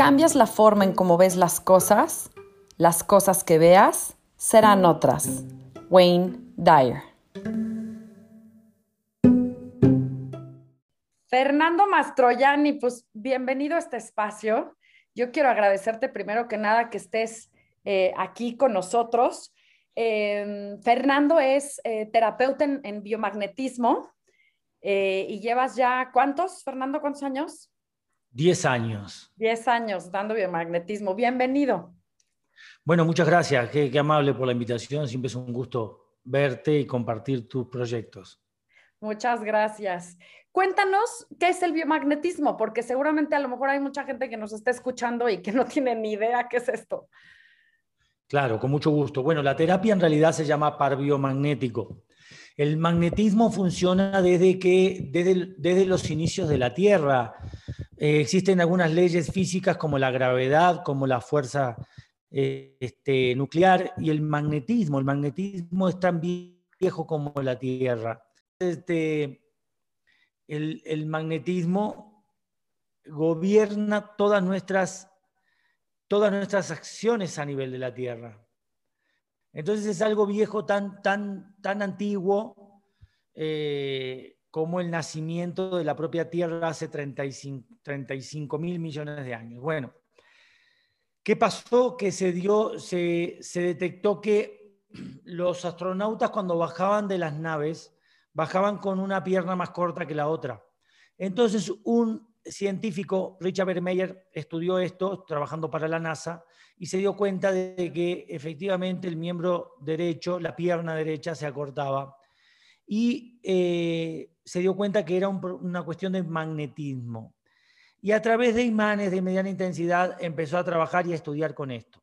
Cambias la forma en cómo ves las cosas, las cosas que veas serán otras. Wayne Dyer. Fernando Mastroianni, pues bienvenido a este espacio. Yo quiero agradecerte primero que nada que estés eh, aquí con nosotros. Em, Fernando es eh, terapeuta en, biomagnetismo eh, y llevas ya, ¿cuántos, Fernando? ¿Cuántos años? Diez años. Diez años dando biomagnetismo. Bienvenido. Bueno, muchas gracias. Qué, amable por la invitación. Siempre es un gusto verte y compartir tus proyectos. Muchas gracias. Cuéntanos qué es el biomagnetismo, porque seguramente a lo mejor hay mucha gente que nos está escuchando y que no tiene ni idea qué es esto. Claro, con mucho gusto. Bueno, la terapia en realidad se llama par biomagnético. El magnetismo funciona desde, que, desde, desde los inicios de la Tierra. Eh, existen algunas leyes físicas como la gravedad, como la fuerza eh, este, nuclear y el magnetismo. El magnetismo es tan viejo como la Tierra. Este, el, el magnetismo gobierna todas nuestras, todas nuestras acciones a nivel de la Tierra. Entonces es algo viejo tan, tan, tan antiguo eh, como el nacimiento de la propia Tierra hace 35 mil millones de años. Bueno, ¿qué pasó? Que se, dio, se detectó que los astronautas cuando bajaban de las naves, bajaban con una pierna más corta que la otra. Entonces un científico, Richard Vermeyer, estudió esto trabajando para la NASA y se dio cuenta de que efectivamente el miembro derecho, la pierna derecha se acortaba y eh, se dio cuenta que era una cuestión de magnetismo. Y a través de imanes de mediana intensidad empezó a trabajar y a estudiar con esto.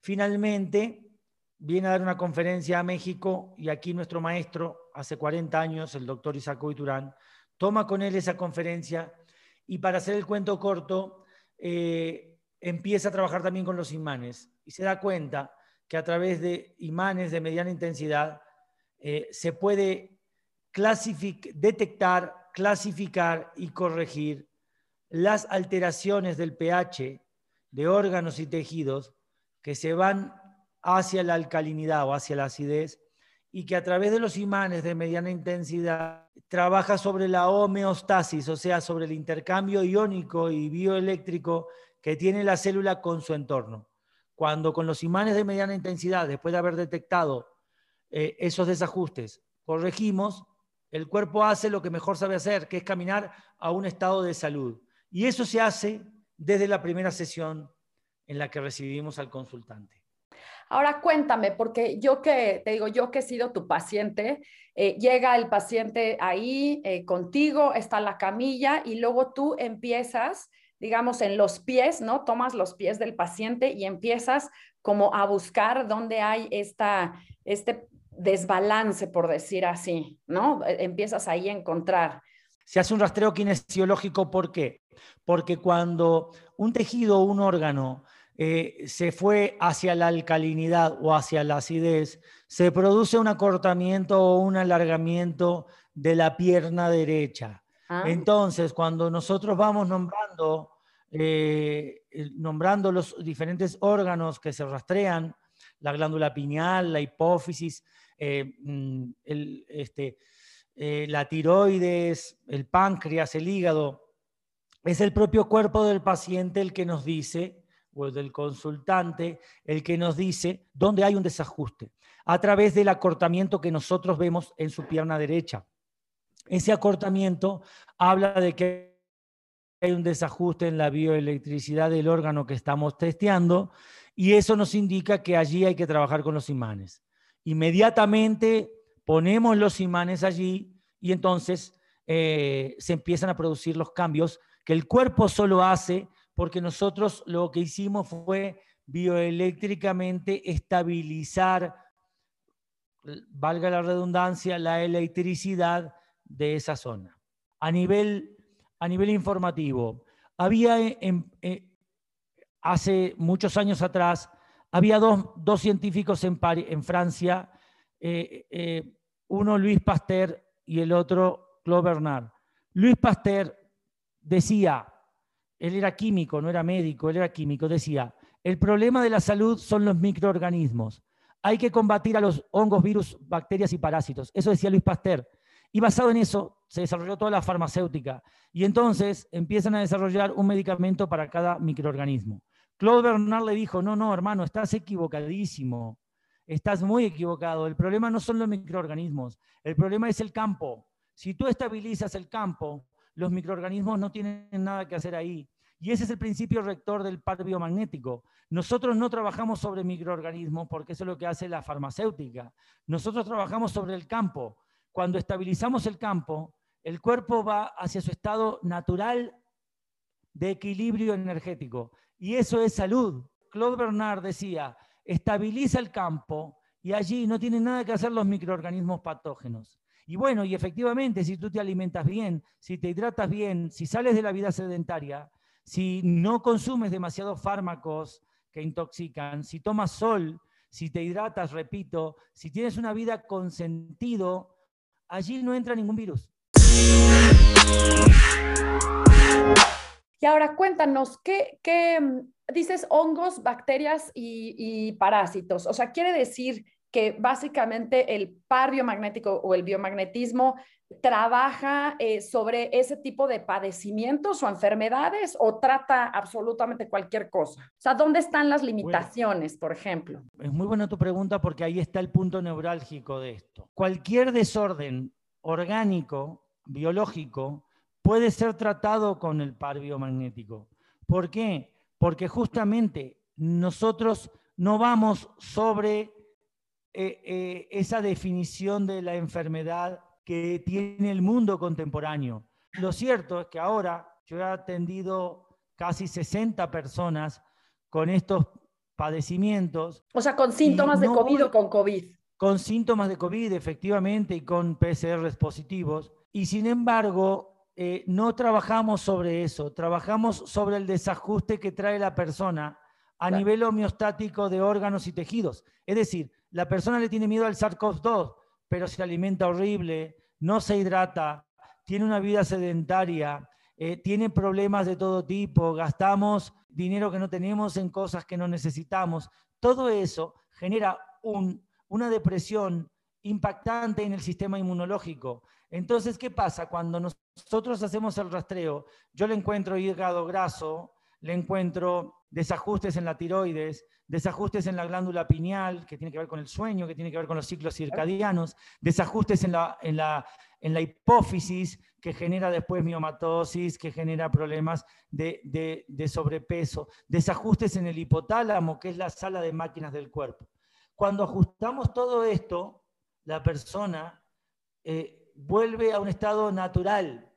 Finalmente, viene a dar una conferencia a México y aquí nuestro maestro, hace 40 años, el doctor Isaac Turán, toma con él esa conferencia y para hacer el cuento corto, eh, empieza a trabajar también con los imanes y se da cuenta que a través de imanes de mediana intensidad eh, se puede detectar, clasificar y corregir las alteraciones del pH de órganos y tejidos que se van hacia la alcalinidad o hacia la acidez y que a través de los imanes de mediana intensidad trabaja sobre la homeostasis, o sea, sobre el intercambio iónico y bioeléctrico que tiene la célula con su entorno. Cuando con los imanes de mediana intensidad, después de haber detectado eh, esos desajustes, corregimos, el cuerpo hace lo que mejor sabe hacer, que es caminar a un estado de salud. Y eso se hace desde la primera sesión en la que recibimos al consultante. Ahora cuéntame, porque yo que te digo, yo que he sido tu paciente, eh, llega el paciente ahí eh, contigo, está la camilla y luego tú empiezas, digamos, en los pies, ¿no? Tomas los pies del paciente y empiezas como a buscar dónde hay esta, este desbalance, por decir así, ¿no? E, empiezas ahí a encontrar. Se hace un rastreo kinesiológico, ¿por qué? Porque cuando un tejido o un órgano eh, se fue hacia la alcalinidad o hacia la acidez, se produce un acortamiento o un alargamiento de la pierna derecha. Ah. Entonces, cuando nosotros vamos nombrando, eh, nombrando los diferentes órganos que se rastrean, la glándula pineal, la hipófisis, eh, mm, este, eh, la tiroides, el páncreas, el hígado. Es el propio cuerpo del paciente el que nos dice, o del consultante, el que nos dice dónde hay un desajuste, a través del acortamiento que nosotros vemos en su pierna derecha. Ese acortamiento habla de que hay un desajuste en la bioelectricidad del órgano que estamos testeando y eso nos indica que allí hay que trabajar con los imanes inmediatamente ponemos los imanes allí y entonces eh, se empiezan a producir los cambios que el cuerpo solo hace porque nosotros lo que hicimos fue bioeléctricamente estabilizar, valga la redundancia, la electricidad de esa zona. A nivel, a nivel informativo, había eh, hace muchos años atrás, había dos, científicos en, en Francia, eh, eh, uno Luis Pasteur y el otro Claude Bernard. Luis Pasteur decía, él era químico, no era médico, él era químico, decía, el problema de la salud son los microorganismos. Hay que combatir a los hongos, virus, bacterias y parásitos. Eso decía Luis Pasteur. Y basado en eso se desarrolló toda la farmacéutica. Y entonces empiezan a desarrollar un medicamento para cada microorganismo. Claude Bernard le dijo, no, no, hermano, estás equivocadísimo. Estás muy equivocado. El problema no son los microorganismos. El problema es el campo. Si tú estabilizas el campo, los microorganismos no tienen nada que hacer ahí. Y ese es el principio rector del par biomagnético. Nosotros no trabajamos sobre microorganismos porque eso es lo que hace la farmacéutica. Nosotros trabajamos sobre el campo. Cuando estabilizamos el campo, el cuerpo va hacia su estado natural de equilibrio energético. Y eso es salud. Claude Bernard decía, estabiliza el campo y allí no tienen nada que hacer los microorganismos patógenos. Y bueno, y efectivamente, si tú te alimentas bien, si te hidratas bien, si sales de la vida sedentaria, si no consumes demasiados fármacos que intoxican, si tomas sol, si te hidratas, repito, si tienes una vida con sentido, allí no entra ningún virus. Y ahora cuéntanos, ¿qué, mm, dices hongos, bacterias y, parásitos? O sea, quiere decir que básicamente el par biomagnético o el biomagnetismo trabaja eh, sobre ese tipo de padecimientos o enfermedades o trata absolutamente cualquier cosa? O sea, ¿dónde están las limitaciones, por ejemplo? Es muy buena tu pregunta porque ahí está el punto neurálgico de esto. Cualquier desorden orgánico, biológico, puede ser tratado con el par biomagnético. ¿Por qué? Porque justamente nosotros no vamos sobre eh, eh, esa definición de la enfermedad que tiene el mundo contemporáneo. Lo cierto es que ahora yo he atendido casi 60 personas con estos padecimientos. O sea, con síntomas de COVID o con COVID. Con síntomas de COVID, efectivamente, y con PCRs positivos. Y sin embargo, eh, no trabajamos sobre eso, trabajamos sobre el desajuste que trae la persona a nivel homeostático de órganos y tejidos. Es decir, la persona le tiene miedo al SARS-CoV-2, pero se alimenta horrible, no se hidrata, tiene una vida sedentaria, eh, tiene problemas de todo tipo, gastamos dinero que no tenemos en cosas que no necesitamos. Todo eso genera una depresión impactante en el sistema inmunológico. Entonces, ¿qué pasa? Cuando nosotros hacemos el rastreo, yo le encuentro hígado graso, le encuentro desajustes en la tiroides, desajustes en la glándula pineal, que tiene que ver con el sueño, que tiene que ver con los ciclos circadianos, desajustes en la, en la, en la hipófisis, que genera después miomatosis, que genera problemas de, de, sobrepeso, desajustes en el hipotálamo, que es la sala de máquinas del cuerpo. Cuando ajustamos todo esto, la persona eh, vuelve a un estado natural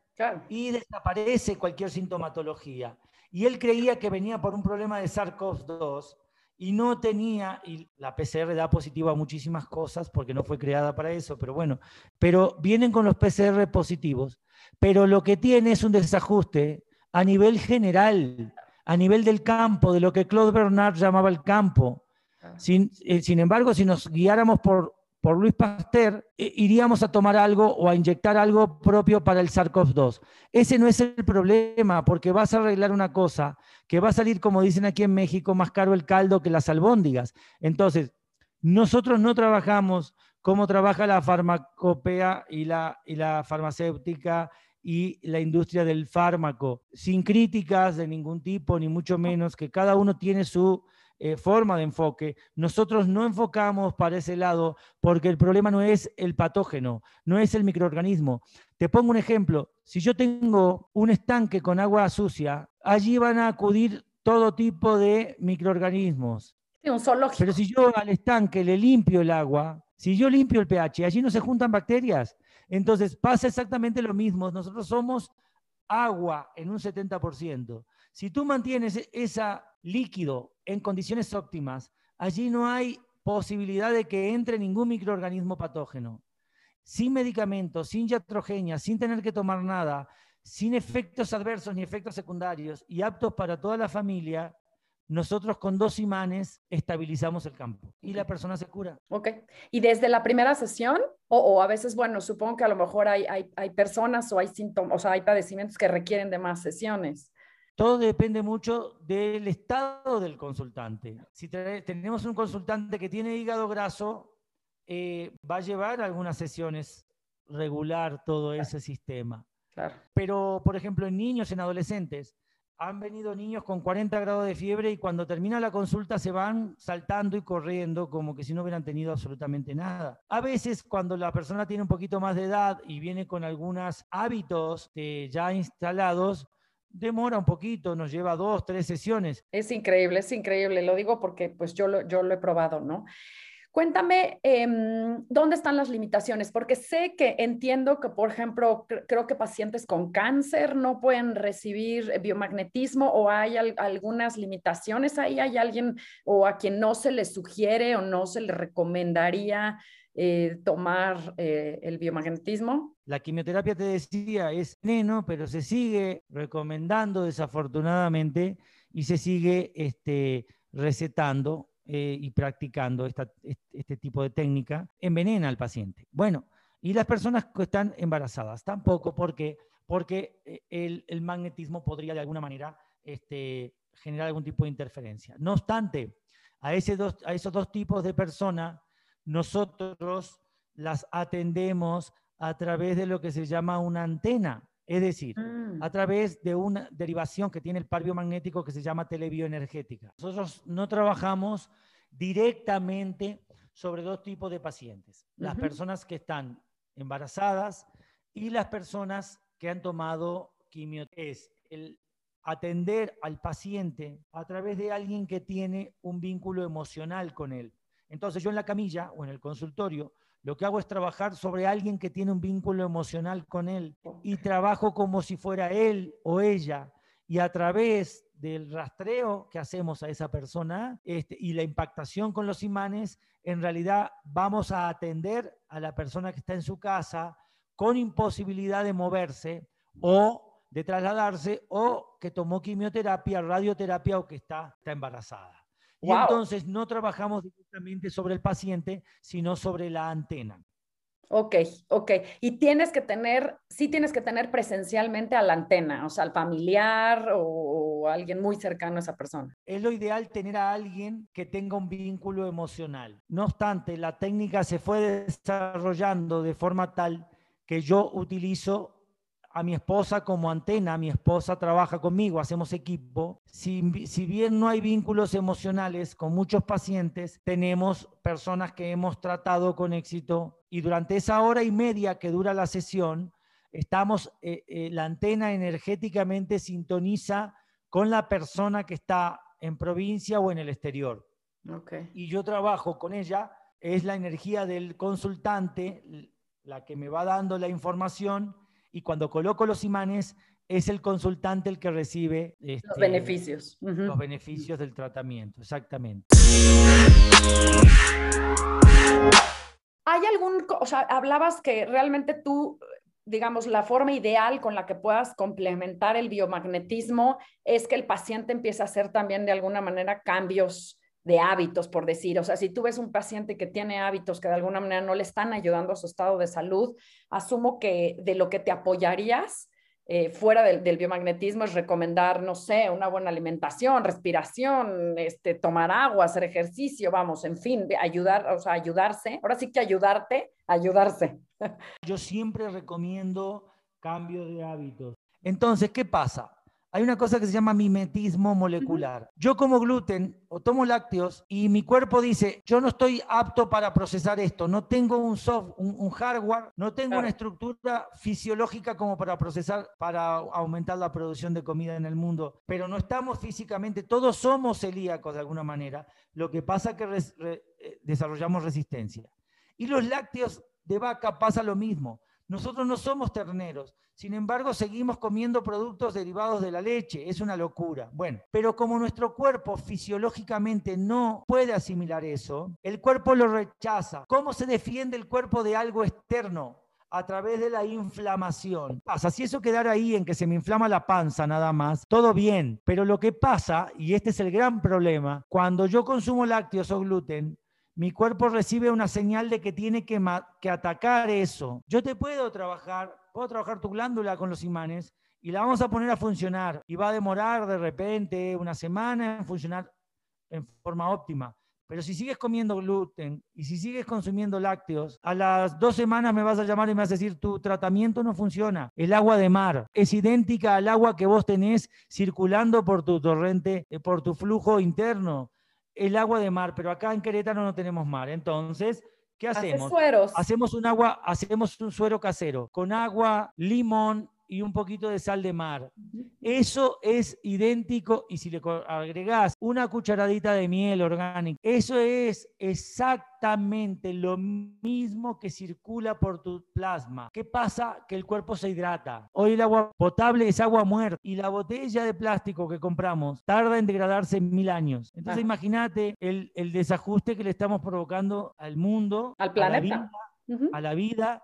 y desaparece cualquier sintomatología. Y él creía que venía por un problema de SARS-CoV-2 y no tenía, y la PCR da positivo a muchísimas cosas porque no fue creada para eso, pero bueno, pero vienen con los PCR positivos, pero lo que tiene es un desajuste a nivel general, a nivel del campo, de lo que Claude Bernard llamaba el campo. Ah. Sin, eh, sin embargo, si nos guiáramos por por Luis Pasteur, eh, iríamos a tomar algo o a inyectar algo propio para el SARS-CoV-2. Ese no es el problema, porque vas a arreglar una cosa que va a salir, como dicen aquí en México, más caro el caldo que las albóndigas. Entonces, nosotros no trabajamos como trabaja la farmacopea y la, y la farmacéutica y la industria del fármaco, sin críticas de ningún tipo, ni mucho menos, que cada uno tiene su eh, forma de enfoque. Nosotros no enfocamos para ese lado porque el problema no es el patógeno, no es el microorganismo. Te pongo un ejemplo. Si yo tengo un estanque con agua sucia, allí van a acudir todo tipo de microorganismos. un zoológico. Pero si yo al estanque le limpio el agua, Si yo limpio el pH, allí no se juntan bacterias. Entonces pasa exactamente lo mismo. Nosotros somos agua en un 70%. Si tú mantienes ese líquido en condiciones óptimas, allí no hay posibilidad de que entre ningún microorganismo patógeno. Sin medicamentos, sin iatrogenia, sin tener que tomar nada, sin efectos adversos ni efectos secundarios y aptos para toda la familia, nosotros con dos imanes estabilizamos el campo y la persona se cura. Ok. ¿Y desde la primera sesión? O, a veces, bueno, supongo que a lo mejor hay, hay, personas o hay síntomas, o sea, hay padecimientos que requieren de más sesiones. Todo depende mucho del estado del consultante. Si tenemos un consultante que tiene hígado graso, eh, va a llevar algunas sesiones regular todo ese sistema. Claro. Pero, por ejemplo, en niños, en adolescentes, han venido niños con 40 grados de fiebre y cuando termina la consulta se van saltando y corriendo como que si no hubieran tenido absolutamente nada. A veces cuando la persona tiene un poquito más de edad y viene con algunos hábitos ya instalados, demora un poquito, nos lleva dos, tres sesiones. Es increíble, es increíble, lo digo porque pues yo lo, yo lo he probado, ¿no? Cuéntame, em, ¿dónde están las limitaciones? Porque sé que entiendo que, por ejemplo, creo que pacientes con cáncer no pueden recibir biomagnetismo o hay algunas limitaciones ahí. ¿Hay alguien o a quien no se le sugiere o no se le recomendaría eh, tomar eh, el biomagnetismo? La quimioterapia, te decía, es neno, pero se sigue recomendando desafortunadamente y se sigue este, recetando eh, y practicando este tipo de técnica, envenena al paciente. Bueno, y las personas que están embarazadas tampoco, porque porque eh, el, magnetismo podría de alguna manera este, generar algún tipo de interferencia. No obstante, a, dos, a esos dos tipos de personas, nosotros las atendemos a través de lo que se llama una antena. Es decir, mm. a través de una derivación que tiene el par biomagnético que se llama telebioenergética. Nosotros no trabajamos directamente sobre dos tipos de pacientes. Las personas que están embarazadas y las personas que han tomado quimioterapia. Es el atender al paciente a través de alguien que tiene un vínculo emocional con él. Entonces yo en la camilla o en el consultorio lo que hago es trabajar sobre alguien que tiene un vínculo emocional con él y trabajo como si fuera él o ella. Y a través del rastreo que hacemos a esa persona este, y la impactación con los imanes, en realidad vamos a atender a la persona que está en su casa con imposibilidad de moverse o de trasladarse o que tomó quimioterapia, radioterapia o que está, está embarazada. Y entonces no trabajamos directamente sobre el paciente, sino sobre la antena. Ok, ok. Y tienes que tener, sí tienes que tener presencialmente a la antena, o sea, al familiar o, alguien muy cercano a esa persona. Es lo ideal tener a alguien que tenga un vínculo emocional. No obstante, la técnica se fue desarrollando de forma tal que yo utilizo a mi esposa como antena, mi esposa trabaja conmigo, hacemos equipo. Si, si, bien no hay vínculos emocionales con muchos pacientes, tenemos personas que hemos tratado con éxito y durante esa hora y media que dura la sesión, estamos, eh, eh, la antena energéticamente sintoniza con la persona que está en provincia o en el exterior. Okay. Y yo trabajo con ella, es la energía del consultante la que me va dando la información y cuando coloco los imanes es el consultante el que recibe los este, beneficios. Los beneficios del tratamiento, exactamente. ¿Hay algún, o sea, hablabas que realmente tú, digamos, la forma ideal con la que puedas complementar el biomagnetismo es que el paciente empiece a hacer también de alguna manera cambios de hábitos, por decir. O sea, si tú ves un paciente que tiene hábitos que de alguna manera no le están ayudando a su estado de salud, asumo que de lo que te apoyarías eh, fuera del, biomagnetismo es recomendar, no sé, una buena alimentación, respiración, este, tomar agua, hacer ejercicio, vamos, en fin, ayudar, o sea, ayudarse. Ahora sí que ayudarte, ayudarse. Yo siempre recomiendo cambio de hábitos. Entonces, ¿qué pasa? Hay una cosa que se llama mimetismo molecular. Yo como gluten o tomo lácteos y mi cuerpo dice, yo no estoy apto para procesar esto, no tengo un soft, un, hardware, no tengo una estructura fisiológica como para procesar, para aumentar la producción de comida en el mundo, pero no estamos físicamente, todos somos celíacos de alguna manera, lo que pasa es que eh, desarrollamos resistencia. Y los lácteos de vaca pasa lo mismo. Nosotros no somos terneros, sin embargo seguimos comiendo productos derivados de la leche, es una locura. Bueno, pero como nuestro cuerpo fisiológicamente no puede asimilar eso, el cuerpo lo rechaza. ¿Cómo se defiende el cuerpo de algo externo? a través de la inflamación. Pasa, si eso quedara ahí en que se me inflama la panza nada más, todo bien, pero lo que pasa, y este es el gran problema, cuando yo consumo lácteos o gluten, mi cuerpo recibe una señal de que tiene que, atacar eso. Yo te puedo trabajar, puedo trabajar tu glándula con los imanes y la vamos a poner a funcionar y va a demorar de repente una semana en funcionar en forma óptima. Pero si sigues comiendo gluten y si sigues consumiendo lácteos, a las dos semanas me vas a llamar y me vas a decir, tu tratamiento no funciona. El agua de mar es idéntica al agua que vos tenés circulando por tu torrente, eh, por tu flujo interno el agua de mar, pero acá en Querétaro no tenemos mar. Entonces, ¿qué hacemos? Hacemos un agua, hacemos un suero casero con agua, limón y un poquito de sal de mar. Eso es idéntico y si le agregás una cucharadita de miel orgánica, eso es exactamente lo mismo que circula por tu plasma. ¿Qué pasa? Que el cuerpo se hidrata. Hoy el agua potable es agua muerta y la botella de plástico que compramos tarda en degradarse mil años. Entonces ah. imagínate el, desajuste que le estamos provocando al mundo, al planeta a la vida,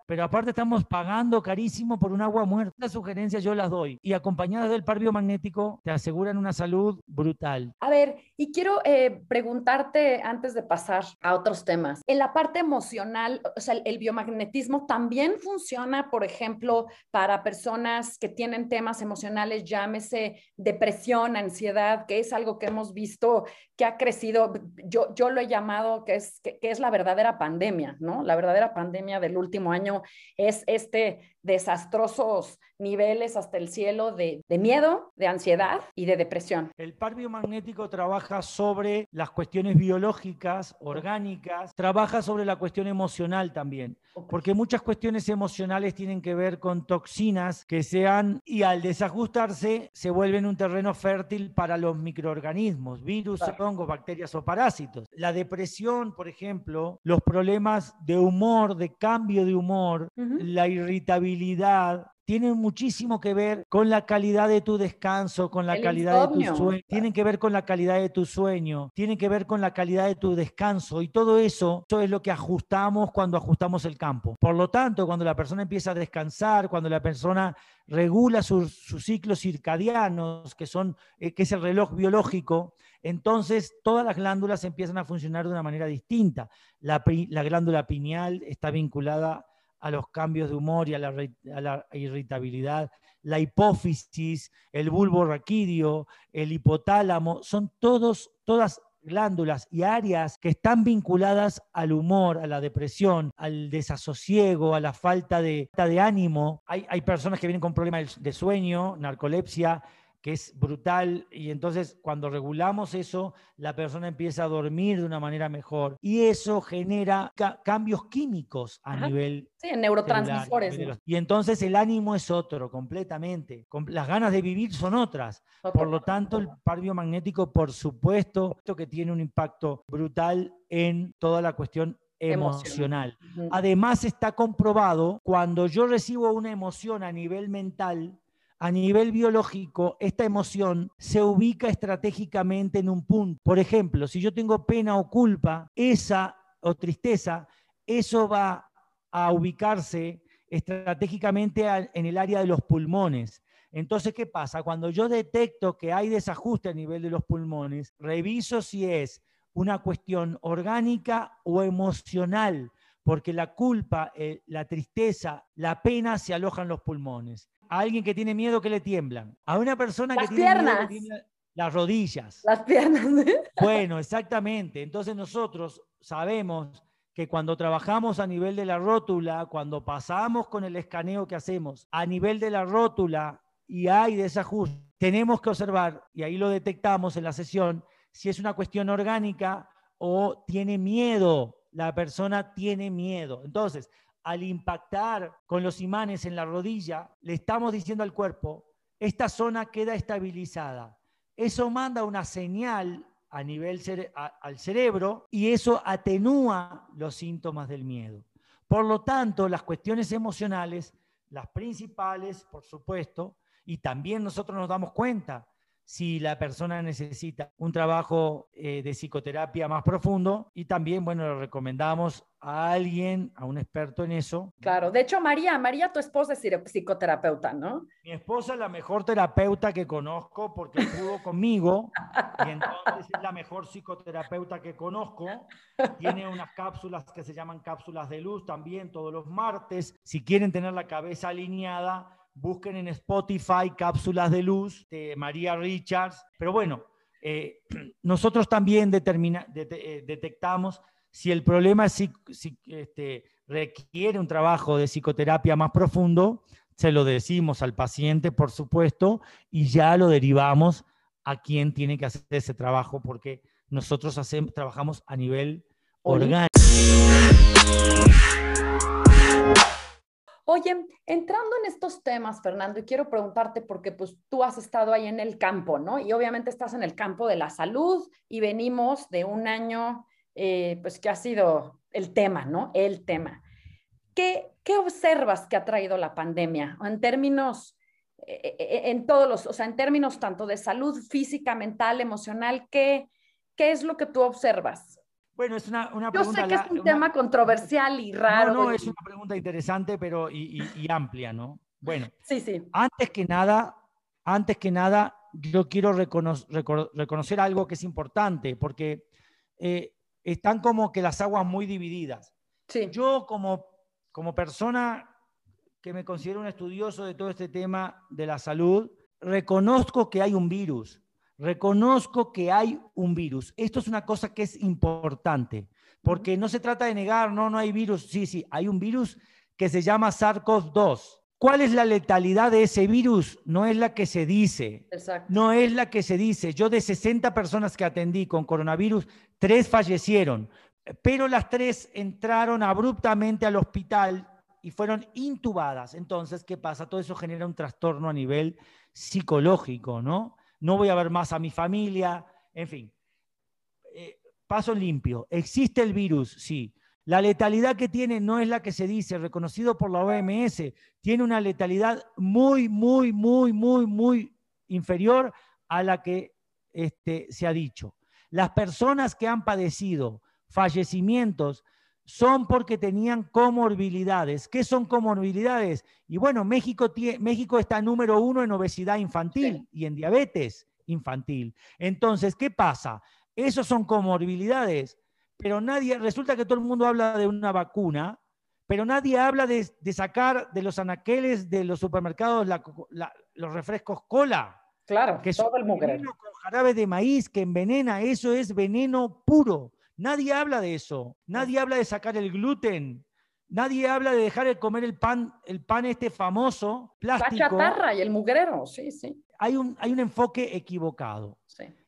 pero aparte estamos pagando carísimo por un agua muerta. Las sugerencias yo las doy y acompañadas del par biomagnético te aseguran una salud brutal. A ver, y quiero eh, preguntarte antes de pasar a otros temas, en la parte emocional, o sea, el, biomagnetismo también funciona, por ejemplo, para personas que tienen temas emocionales, llámese depresión, ansiedad, que es algo que hemos visto que ha crecido, yo, yo lo he llamado que es, que es la verdadera pandemia, ¿no? La verdadera pandemia del último año es este desastrosos niveles hasta el cielo de, miedo, de ansiedad y de depresión. El par biomagnético trabaja sobre las cuestiones biológicas, orgánicas, trabaja sobre la cuestión emocional también, porque muchas cuestiones emocionales tienen que ver con toxinas que sean y al desajustarse se vuelven un terreno fértil para los microorganismos, virus, hongos, bacterias o parásitos. La depresión, por ejemplo, los problemas de humor, de cambio de humor, la irritabilidad, tienen muchísimo que ver con la calidad de tu descanso, con la calidad de tu sueño, tienen que ver con la calidad de tu sueño, tienen que ver con la calidad de tu descanso y todo eso, eso es lo que ajustamos cuando ajustamos el campo. Por lo tanto, cuando la persona empieza a descansar, cuando la persona regula sus, ciclos circadianos, que, son, eh, que es el reloj biológico, entonces todas las glándulas empiezan a funcionar de una manera distinta. La, la glándula pineal está vinculada a los cambios de humor y a la, irritabilidad. La hipófisis, el bulbo raquídeo, el hipotálamo, son todos, todas glándulas y áreas que están vinculadas al humor, a la depresión, al desasosiego, a la falta de, de ánimo. Hay, hay personas que vienen con problemas de sueño, narcolepsia, que es brutal y entonces cuando regulamos eso, la persona empieza a dormir de una manera mejor y eso genera cambios químicos a nivel... Sí, en neurotransmisores. Y entonces el ánimo es otro completamente, las ganas de vivir son otras. Por lo tanto, el par biomagnético, por supuesto, que tiene un impacto brutal en toda la cuestión emocional. Además está comprobado cuando yo recibo una emoción a nivel mental, a nivel biológico, esta emoción se ubica estratégicamente en un punto. Por ejemplo, si yo tengo pena o culpa, esa o tristeza, eso va a ubicarse estratégicamente en el área de los pulmones. Entonces, ¿qué pasa? Cuando yo detecto que hay desajuste a nivel de los pulmones, reviso si es una cuestión orgánica o emocional, porque la culpa, eh, la tristeza, la pena se alojan los pulmones a alguien que tiene miedo que le tiemblan. A una persona que tiene miedo tiene las rodillas. Las piernas. Bueno, exactamente. Entonces nosotros sabemos que cuando trabajamos a nivel de la rótula, cuando pasamos con el escaneo que hacemos a nivel de la rótula y hay desajuste, tenemos que observar, y ahí lo detectamos en la sesión, si es una cuestión orgánica o tiene miedo. La persona tiene miedo. Entonces, al impactar con los imanes en la rodilla, le estamos diciendo al cuerpo, esta zona queda estabilizada. Eso manda una señal a nivel al cerebro y eso atenúa los síntomas del miedo. Por lo tanto, las cuestiones emocionales, las principales, por supuesto, y también nosotros nos damos cuenta si la persona necesita un trabajo eh, de psicoterapia más profundo y también, bueno, le recomendamos a alguien, a un experto en eso. Claro, de hecho, María, María, tu esposa es psicoterapeuta, ¿no? Mi esposa es la mejor terapeuta que conozco porque pudo conmigo y entonces es la mejor psicoterapeuta que conozco. Tiene unas cápsulas que se llaman cápsulas de luz también todos los martes. Si quieren tener la cabeza alineada, busquen en Spotify cápsulas de luz de María Richards. Pero bueno, eh, nosotros también determina, eh, detectamos si el problema si, este, requiere un trabajo de psicoterapia más profundo, se lo decimos al paciente, por supuesto, y ya lo derivamos a quien tiene que hacer ese trabajo, porque nosotros hacemos, trabajamos a nivel orgánico. Oye, entrando en estos temas, Fernando, y quiero preguntarte porque pues tú has estado ahí en el campo, ¿no? Y obviamente estás en el campo de la salud y venimos de un año, eh, pues que ha sido el tema, ¿no? El tema. ¿Qué, ¿Qué observas que ha traído la pandemia en términos, eh, eh, en todos los, o sea, en términos tanto de salud física, mental, emocional, ¿qué, qué es lo que tú observas? Bueno, es una, una Yo sé que es un tema controversial y raro. No, no, es una pregunta interesante, pero y, amplia, ¿no? Bueno, sí, sí. Antes que nada, antes que nada, yo quiero reconocer algo que es importante, porque eh, están como que las aguas muy divididas. Sí. Yo como, como persona que me considero un estudioso de todo este tema de la salud, reconozco que hay un virus Reconozco que hay un virus. Esto es una cosa que es importante, porque no se trata de negar, no, no hay virus. Sí, sí, hay un virus que se llama SARS-CoV-2. ¿Cuál es la letalidad de ese virus? No es la que se dice. No es la que se dice. Yo de 60 personas que atendí con coronavirus, tres fallecieron, pero las tres entraron abruptamente al hospital y fueron intubadas. Entonces, ¿qué pasa? Todo eso genera un trastorno a nivel psicológico, ¿no? No voy a ver más a mi familia, en fin. Eh, paso limpio. ¿Existe el virus? Sí. La letalidad que tiene no es la que se dice, reconocido por la OMS, tiene una letalidad muy, muy, muy, muy, muy inferior a la que este, se ha dicho. Las personas que han padecido fallecimientos son porque tenían comorbilidades. ¿Qué son comorbilidades? Y bueno, México, México está número uno en obesidad infantil y en diabetes infantil. Entonces, ¿qué pasa? Esos son comorbilidades, pero nadie, resulta que todo el mundo habla de una vacuna, pero nadie habla de, sacar de los anaqueles de los supermercados los refrescos cola. Claro, que todo el mugre. con jarabe de maíz que envenena, eso es veneno puro. Nadie habla de eso. Nadie habla de sacar el gluten. Nadie habla de dejar de comer el pan, el pan este famoso, plástico. La chatarra y el mugrero, sí, sí. Hay un, hay un enfoque equivocado.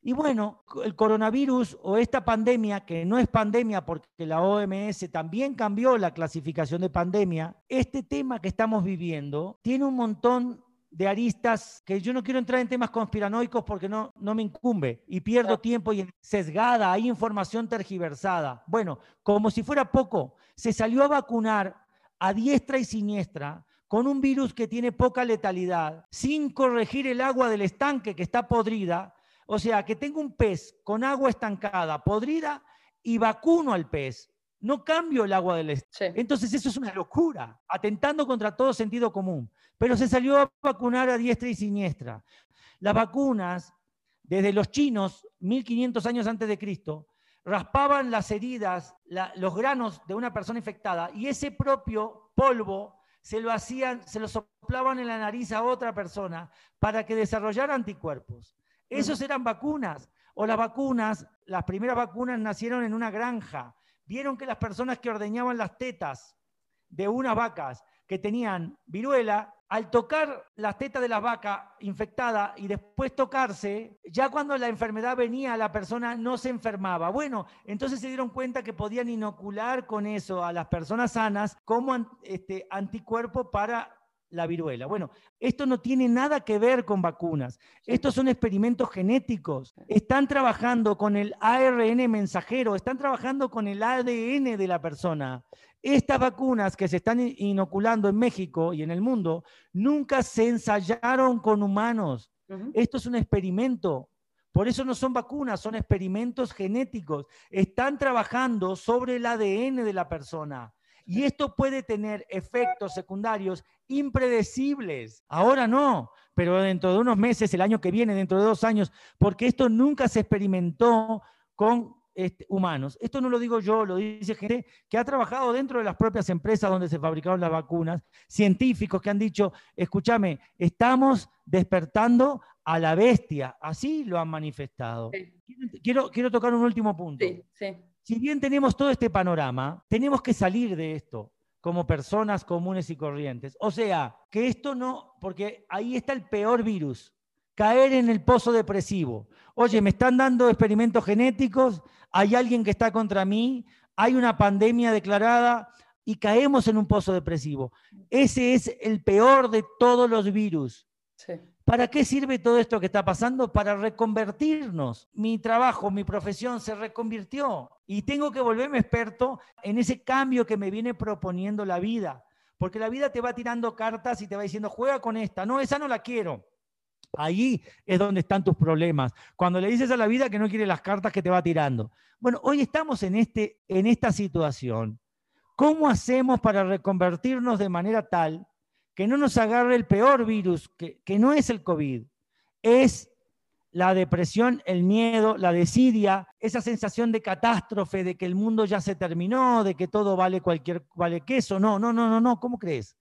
Y bueno, el coronavirus o esta pandemia, que no es pandemia porque la OMS también cambió la clasificación de pandemia, este tema que estamos viviendo tiene un montón de aristas que yo no quiero entrar en temas conspiranoicos porque no, no me incumbe y pierdo tiempo y sesgada, hay información tergiversada. Bueno, como si fuera poco, se salió a vacunar a diestra y siniestra con un virus que tiene poca letalidad, sin corregir el agua del estanque que está podrida. O sea, que tengo un pez con agua estancada, podrida, y vacuno al pez. No cambio el agua del estanque. Entonces eso es una locura, atentando contra todo sentido común pero se salió a vacunar a diestra y siniestra. Las vacunas, desde los chinos, 1500 años antes de Cristo, raspaban las heridas, los granos de una persona infectada y ese propio polvo se lo hacían, se lo soplaban en la nariz a otra persona para que desarrollara anticuerpos. Esos eran vacunas. O las vacunas, las primeras vacunas nacieron en una granja. Vieron que las personas que ordeñaban las tetas de unas vacas que tenían viruela al tocar la teta de la vaca infectada y después tocarse, ya cuando la enfermedad venía, la persona no se enfermaba. Bueno, entonces se dieron cuenta que podían inocular con eso a las personas sanas como este, anticuerpo para la viruela. Bueno, esto no tiene nada que ver con vacunas. Estos son experimentos genéticos. Están trabajando con el ARN mensajero, están trabajando con el ADN de la persona. Estas vacunas que se están inoculando en México y en el mundo nunca se ensayaron con humanos. Esto es un experimento. Por eso no son vacunas, son experimentos genéticos. Están trabajando sobre el ADN de la persona. Y esto puede tener efectos secundarios impredecibles. Ahora no, pero dentro de unos meses, el año que viene, dentro de dos años, porque esto nunca se experimentó con este, humanos. Esto no lo digo yo, lo dice gente que ha trabajado dentro de las propias empresas donde se fabricaron las vacunas, científicos que han dicho, escúchame, estamos despertando a la bestia. Así lo han manifestado. Quiero, quiero tocar un último punto. Sí, sí si bien tenemos todo este panorama, tenemos que salir de esto como personas comunes y corrientes. O sea, que esto no, porque ahí está el peor virus, caer en el pozo depresivo. Oye, me están dando experimentos genéticos, hay alguien que está contra mí, hay una pandemia declarada y caemos en un pozo depresivo. Ese es el peor de todos los virus. Sí. ¿Para qué sirve todo esto que está pasando? Para reconvertirnos. Mi trabajo, mi profesión se reconvirtió y tengo que volverme experto en ese cambio que me viene proponiendo la vida. Porque la vida te va tirando cartas y te va diciendo, juega con esta. No, esa no la quiero. Ahí es donde están tus problemas. Cuando le dices a la vida que no quiere las cartas que te va tirando. Bueno, hoy estamos en, este, en esta situación. ¿Cómo hacemos para reconvertirnos de manera tal que no nos agarre el peor virus, que, no es el COVID, es la depresión, el miedo, la desidia, esa sensación de catástrofe, de que el mundo ya se terminó, de que todo vale cualquier vale queso. No, no, no, no, no, ¿cómo crees?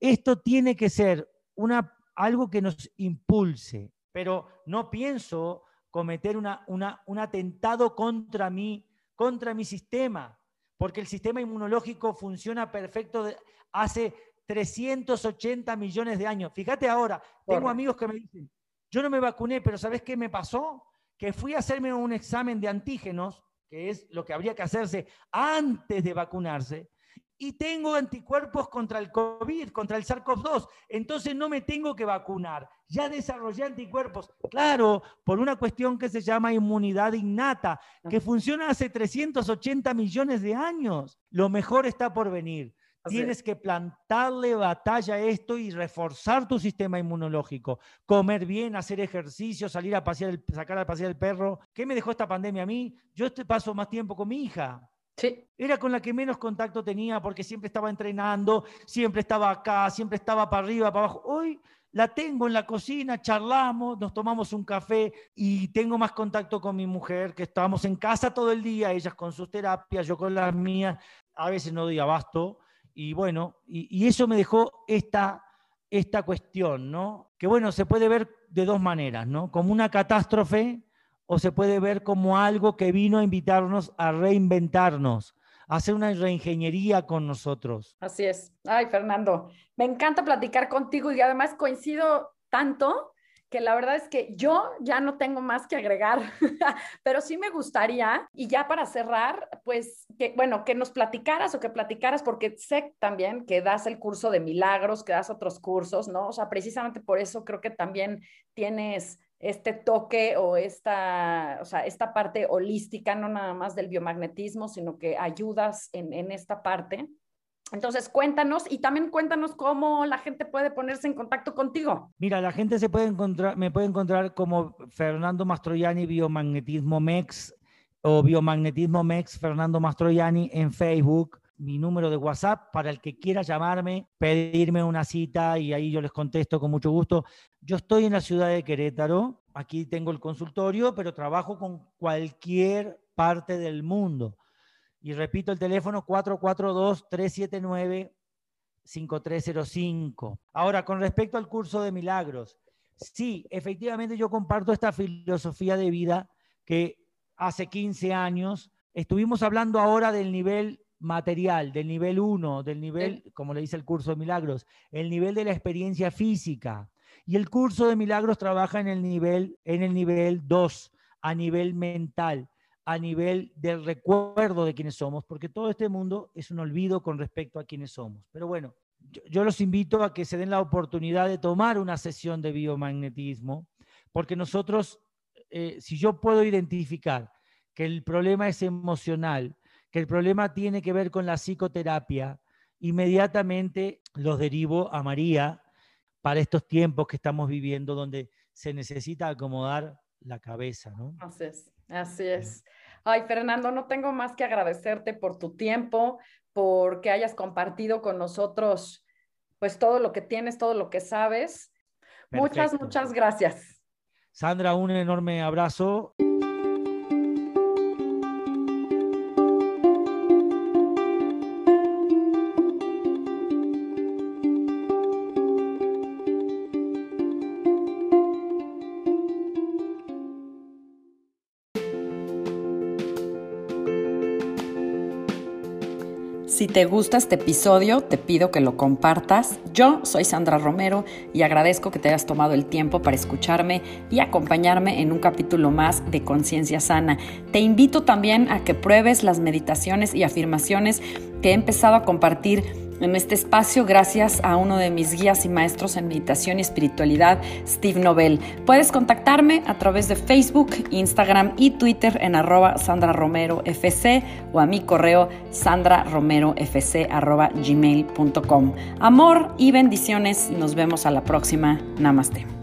Esto tiene que ser una, algo que nos impulse, pero no pienso cometer una, un atentado contra mí, contra mi sistema, porque el sistema inmunológico funciona perfecto hace 380 millones de años. Fíjate ahora, tengo amigos que me dicen, yo no me vacuné, pero ¿sabes qué me pasó? Que fui a hacerme un examen de antígenos, que es lo que habría que hacerse antes de vacunarse, y tengo anticuerpos contra el COVID, contra el SARS-CoV-2, entonces no me tengo que vacunar. Ya desarrollé anticuerpos, claro, por una cuestión que se llama inmunidad innata, que funciona hace 380 millones de años. Lo mejor está por venir. Tienes que plantarle batalla a esto y reforzar tu sistema inmunológico. Comer bien, hacer ejercicio, salir a pasear, sacar a pasear el perro. ¿Qué me dejó esta pandemia a mí? Yo este paso más tiempo con mi hija. Sí. Era con la que menos contacto tenía porque siempre estaba entrenando, siempre estaba acá, siempre estaba para arriba, para abajo. Hoy la tengo en la cocina, charlamos, nos tomamos un café y tengo más contacto con mi mujer, que estamos en casa todo el día, ellas con sus terapias, yo con las mías. A veces no doy abasto, y bueno, y, eso me dejó esta, esta cuestión, ¿no? Que bueno, se puede ver de dos maneras, ¿no? Como una catástrofe o se puede ver como algo que vino a invitarnos a reinventarnos, a hacer una reingeniería con nosotros. Así es. Ay, Fernando, me encanta platicar contigo y además coincido tanto que la verdad es que yo ya no tengo más que agregar, pero sí me gustaría, y ya para cerrar, pues que, bueno, que nos platicaras o que platicaras, porque sé también que das el curso de milagros, que das otros cursos, ¿no? O sea, precisamente por eso creo que también tienes este toque o esta, o sea, esta parte holística, no nada más del biomagnetismo, sino que ayudas en, en esta parte. Entonces, cuéntanos y también cuéntanos cómo la gente puede ponerse en contacto contigo. Mira, la gente se puede encontrar, me puede encontrar como Fernando Mastroianni Biomagnetismo MEX o Biomagnetismo MEX Fernando Mastroianni en Facebook. Mi número de WhatsApp para el que quiera llamarme, pedirme una cita y ahí yo les contesto con mucho gusto. Yo estoy en la ciudad de Querétaro, aquí tengo el consultorio, pero trabajo con cualquier parte del mundo. Y repito el teléfono 442-379-5305. Ahora, con respecto al curso de milagros, sí, efectivamente yo comparto esta filosofía de vida que hace 15 años estuvimos hablando ahora del nivel material, del nivel 1, del nivel, como le dice el curso de milagros, el nivel de la experiencia física. Y el curso de milagros trabaja en el nivel en el nivel 2, a nivel mental a nivel del recuerdo de quienes somos, porque todo este mundo es un olvido con respecto a quienes somos. Pero bueno, yo los invito a que se den la oportunidad de tomar una sesión de biomagnetismo, porque nosotros, eh, si yo puedo identificar que el problema es emocional, que el problema tiene que ver con la psicoterapia, inmediatamente los derivo a María para estos tiempos que estamos viviendo donde se necesita acomodar la cabeza, ¿no? Así es, así es. Ay, Fernando, no tengo más que agradecerte por tu tiempo, por que hayas compartido con nosotros pues todo lo que tienes, todo lo que sabes. Muchas, muchas gracias. Sandra, un enorme abrazo. Te gusta este episodio, te pido que lo compartas. Yo soy Sandra Romero y agradezco que te hayas tomado el tiempo para escucharme y acompañarme en un capítulo más de Conciencia Sana. Te invito también a que pruebes las meditaciones y afirmaciones que he empezado a compartir en este espacio gracias a uno de mis guías y maestros en meditación y espiritualidad, Steve Nobel. Puedes contactarme a través de Facebook, Instagram y Twitter en arroba Sandra Romero FC o a mi correo sandraromerofc arroba gmail.com. Amor y bendiciones. Nos vemos a la próxima. Namaste.